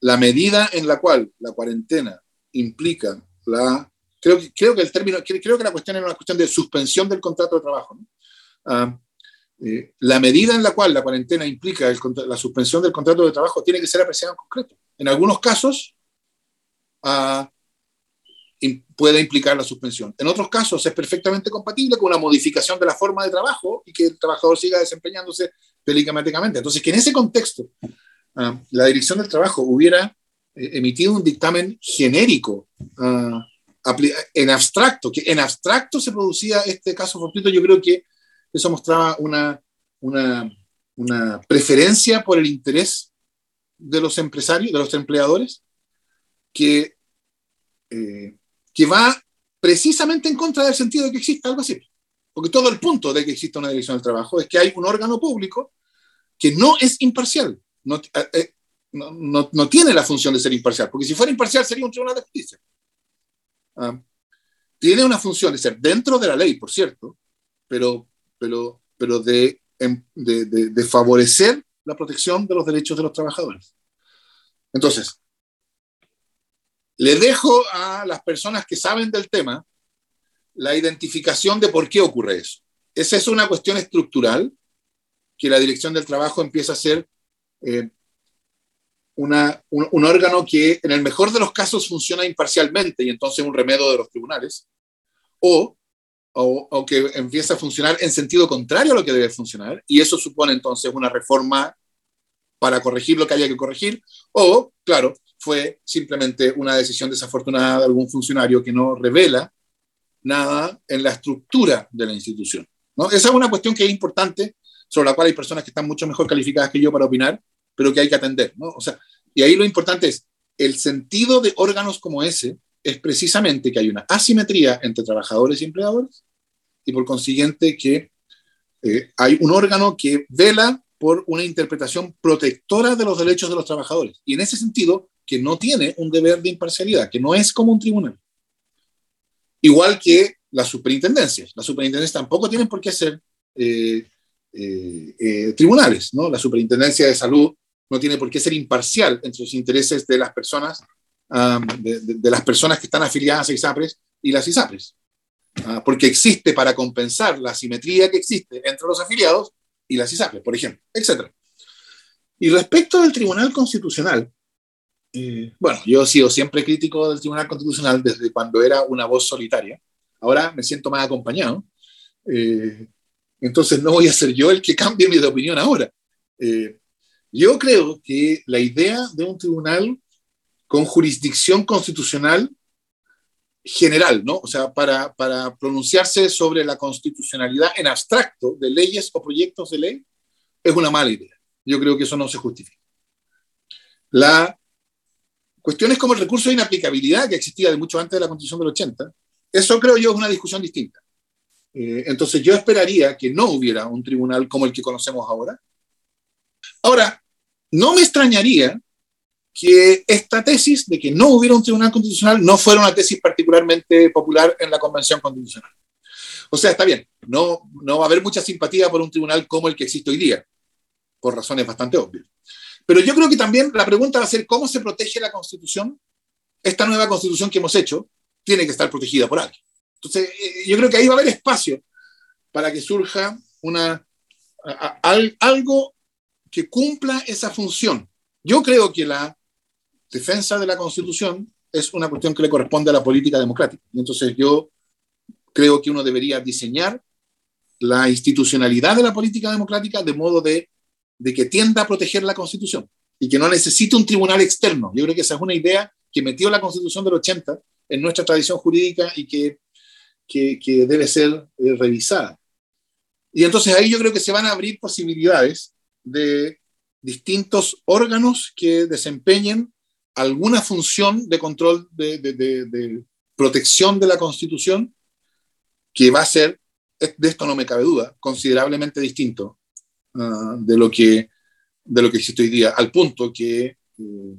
Speaker 2: la medida en la cual la cuarentena implica la... Creo, creo que el término, creo que la cuestión era una cuestión de suspensión del contrato de trabajo. Ah, eh, la medida en la cual la cuarentena implica la suspensión del contrato de trabajo tiene que ser apreciada en concreto. En algunos casos uh, puede implicar la suspensión. En otros casos es perfectamente compatible con una modificación de la forma de trabajo y que el trabajador siga desempeñándose telemáticamente. Entonces, que en ese contexto uh, la Dirección del Trabajo hubiera eh, emitido un dictamen genérico en abstracto, que en abstracto se producía este caso fortuito, yo creo que eso mostraba una, una, preferencia por el interés de los empresarios, de los empleadores, que, eh, que va precisamente en contra del sentido de que exista algo así. Porque todo el punto de que exista una dirección del trabajo es que hay un órgano público que no es imparcial, no, eh, eh, no, no, tiene la función de ser imparcial, porque si fuera imparcial sería un tribunal de justicia. Ah, tiene una función de ser dentro de la ley, por cierto, pero, pero, pero de, em, favorecer la protección de los derechos de los trabajadores. Entonces, le dejo a las personas que saben del tema la identificación de por qué ocurre eso. Esa es una cuestión estructural que la Dirección del Trabajo empieza a ser eh, un, órgano que en el mejor de los casos funciona imparcialmente y entonces un remedio de los tribunales, o, o, o, que empieza a funcionar en sentido contrario a lo que debe funcionar, y eso supone entonces una reforma para corregir lo que haya que corregir, o, claro, fue simplemente una decisión desafortunada de algún funcionario que no revela nada en la estructura de la institución. ¿no? Esa es una cuestión que es importante, sobre la cual hay personas que están mucho mejor calificadas que yo para opinar, pero que hay que atender. ¿no? O sea, y ahí lo importante es, el sentido de órganos como ese es precisamente que hay una asimetría entre trabajadores y empleadores, y por consiguiente que eh, hay un órgano que vela por una interpretación protectora de los derechos de los trabajadores. Y en ese sentido, que no tiene un deber de imparcialidad, que no es como un tribunal. Igual que las superintendencias. Las superintendencias tampoco tienen por qué ser eh, eh, eh, tribunales. ¿no? La superintendencia de salud no tiene por qué ser imparcial entre los intereses de las personas, de, las personas que están afiliadas a ISAPRES y las ISAPRES. Uh, porque existe para compensar la asimetría que existe entre los afiliados y las ISAPRES, por ejemplo, etc. Y respecto del Tribunal Constitucional, eh, bueno, yo he sido siempre crítico del Tribunal Constitucional desde cuando era una voz solitaria. Ahora me siento más acompañado. Eh, entonces no voy a ser yo el que cambie mi opinión ahora. Eh, yo creo que la idea de un tribunal con jurisdicción constitucional general, ¿no? O sea, para, para pronunciarse sobre la constitucionalidad en abstracto de leyes o proyectos de ley, es una mala idea. Yo creo que eso no se justifica. La cuestiones como el recurso de inaplicabilidad que existía de mucho antes de la Constitución del 80, eso creo yo es una discusión distinta. Eh, entonces yo esperaría que no hubiera un tribunal como el que conocemos ahora. Ahora, no me extrañaría que esta tesis de que no hubiera un tribunal constitucional no fuera una tesis particularmente popular en la Convención Constitucional. O sea, está bien, no, no va a haber mucha simpatía por un tribunal como el que existe hoy día, por razones bastante obvias. Pero yo creo que también la pregunta va a ser cómo se protege la Constitución. Esta nueva Constitución que hemos hecho tiene que estar protegida por alguien. Entonces, eh, yo creo que ahí va a haber espacio para que surja una, algo que cumpla esa función. Yo creo que la defensa de la Constitución es una cuestión que le corresponde a la política democrática. Entonces yo creo que uno debería diseñar la institucionalidad de la política democrática de modo de, de, que tienda a proteger la Constitución y que no necesite un tribunal externo. Yo creo que esa es una idea que metió la Constitución del 80 en nuestra tradición jurídica y que, que, debe ser eh, revisada. Y entonces ahí yo creo que se van a abrir posibilidades de distintos órganos que desempeñen alguna función de control, de, de, protección de la Constitución, que va a ser, de esto no me cabe duda, considerablemente distinto uh, de, lo que, de lo que existe hoy día, al punto que uh,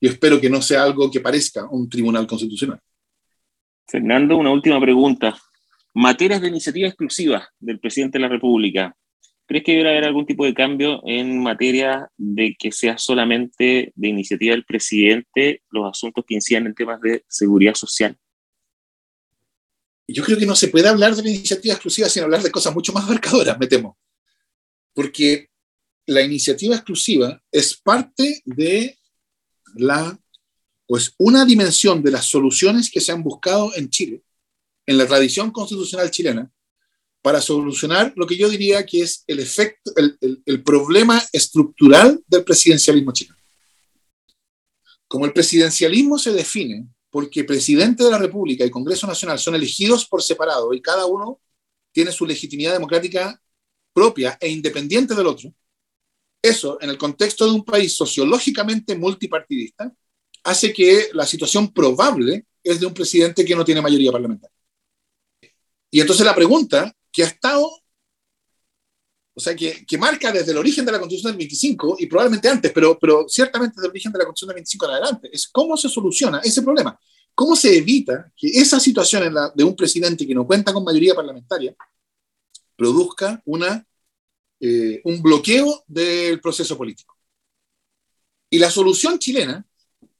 Speaker 2: yo espero que no sea algo que parezca un tribunal constitucional.
Speaker 1: Fernando, una última pregunta. Materias de iniciativa exclusiva del presidente de la República. ¿Crees que deberá haber algún tipo de cambio en materia de que sea solamente de iniciativa del presidente los asuntos que incidan en temas de seguridad social?
Speaker 2: Yo creo que no se puede hablar de la iniciativa exclusiva sin hablar de cosas mucho más abarcadoras, me temo. Porque la iniciativa exclusiva es parte de la, pues, una dimensión de las soluciones que se han buscado en Chile, en la tradición constitucional chilena, para solucionar lo que yo diría que es el efecto, el, el, problema estructural del presidencialismo chileno. Como el presidencialismo se define porque presidente de la República y Congreso Nacional son elegidos por separado y cada uno tiene su legitimidad democrática propia e independiente del otro, eso en el contexto de un país sociológicamente multipartidista hace que la situación probable es de un presidente que no tiene mayoría parlamentaria. Y entonces la pregunta que ha estado o sea, que, que, marca desde el origen de la Constitución del 25 y probablemente antes, pero, pero ciertamente desde el origen de la Constitución del 25 en adelante, es cómo se soluciona ese problema. ¿Cómo se evita que esa situación en la, de un presidente que no cuenta con mayoría parlamentaria produzca una, eh, un bloqueo del proceso político? Y la solución chilena,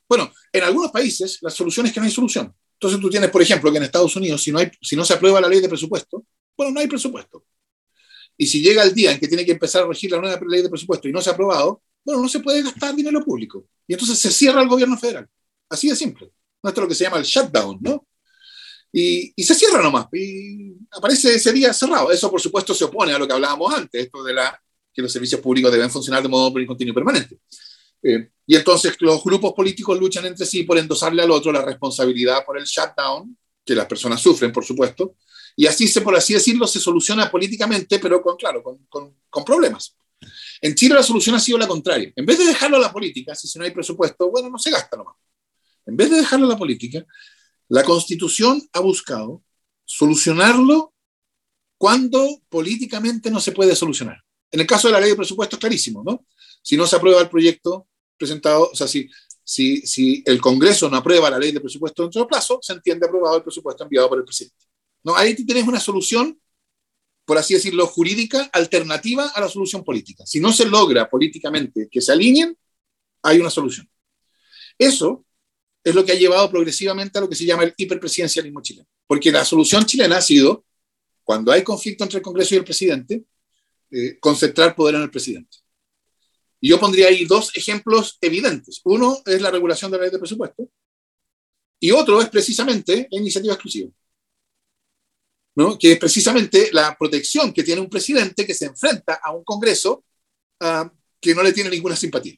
Speaker 2: bueno, en algunos países la solución es que no hay solución. Entonces tú tienes, por ejemplo, que en Estados Unidos, si no, si no se aprueba la ley de presupuesto, bueno, no hay presupuesto. Y si llega el día en que tiene que empezar a regir la nueva ley de presupuesto y no se ha aprobado, bueno, no se puede gastar dinero público. Y entonces se cierra el gobierno federal. Así de simple. Esto es lo que se llama el shutdown, ¿no? Y, y, se cierra nomás. Y aparece ese día cerrado. Eso, por supuesto, se opone a lo que hablábamos antes, esto de la, que los servicios públicos deben funcionar de modo continuo y permanente. Eh, y entonces los grupos políticos luchan entre sí por endosarle al otro la responsabilidad por el shutdown, que las personas sufren, por supuesto, y así, se, por así decirlo, se soluciona políticamente, pero con, claro, con, con, problemas. En Chile la solución ha sido la contraria. En vez de dejarlo a la política, si no hay presupuesto, bueno, no se gasta nomás. En vez de dejarlo a la política, la Constitución ha buscado solucionarlo cuando políticamente no se puede solucionar. En el caso de la ley de presupuesto es clarísimo, ¿no? Si no se aprueba el proyecto presentado, o sea, si, si, si el Congreso no aprueba la ley de presupuesto dentro del plazo, se entiende aprobado el presupuesto enviado por el presidente. No, ahí tienes una solución, por así decirlo, jurídica alternativa a la solución política. Si no se logra políticamente que se alineen, hay una solución. Eso es lo que ha llevado progresivamente a lo que se llama el hiperpresidencialismo chileno. Porque la solución chilena ha sido, cuando hay conflicto entre el Congreso y el presidente, eh, concentrar poder en el presidente. Y yo pondría ahí dos ejemplos evidentes. Uno es la regulación de la ley de presupuesto y otro es precisamente la iniciativa exclusiva que es precisamente la protección que tiene un presidente que se enfrenta a un Congreso ah, que no le tiene ninguna simpatía.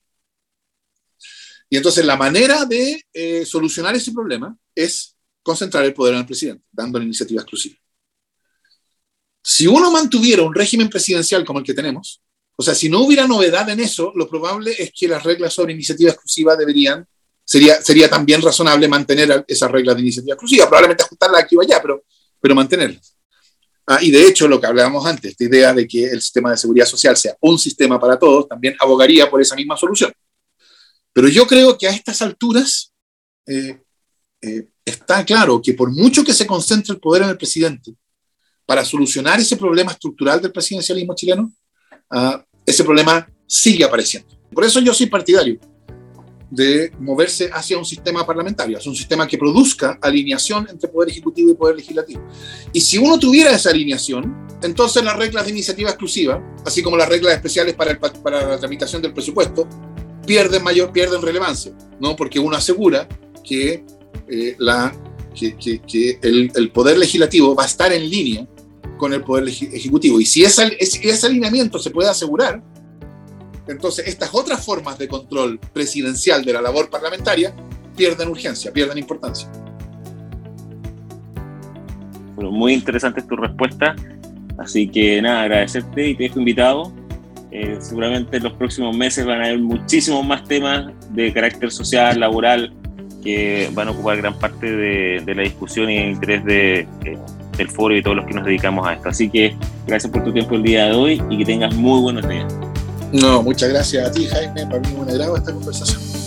Speaker 2: Y entonces la manera de eh, solucionar ese problema es concentrar el poder en el presidente, dando la iniciativa exclusiva. Si uno mantuviera un régimen presidencial como el que tenemos, o sea, si no hubiera novedad en eso, lo probable es que las reglas sobre iniciativa exclusiva deberían, sería, sería también razonable mantener esas reglas de iniciativa exclusiva, probablemente ajustarlas aquí o allá, pero pero mantenerlas. Ah, y de hecho, lo que hablábamos antes, esta idea de que el sistema de seguridad social sea un sistema para todos, también abogaría por esa misma solución. Pero yo creo que a estas alturas eh, eh, está claro que por mucho que se concentre el poder en el presidente para solucionar ese problema estructural del presidencialismo chileno, ah, ese problema sigue apareciendo. Por eso yo soy partidario de moverse hacia un sistema parlamentario, hacia un sistema que produzca alineación entre poder ejecutivo y poder legislativo. Y si uno tuviera esa alineación, entonces las reglas de iniciativa exclusiva, así como las reglas especiales para, para la tramitación del presupuesto, pierden mayor pierden relevancia, ¿no? Porque uno asegura que, eh, la, que, que, el, poder legislativo va a estar en línea con el poder ejecutivo. Y si ese, ese alineamiento se puede asegurar, entonces, estas otras formas de control presidencial de la labor parlamentaria pierden urgencia, pierden importancia.
Speaker 1: Bueno, muy interesante tu respuesta. Así que nada, agradecerte y te dejo invitado. Eh, seguramente en los próximos meses van a haber muchísimos más temas de carácter social, laboral, que van a ocupar gran parte de, la discusión y el interés eh, del foro y todos los que nos dedicamos a esto. Así que gracias por tu tiempo el día de hoy y que tengas muy buenos días.
Speaker 2: No, muchas gracias a ti, Jaime. Para mí es un agrado esta conversación.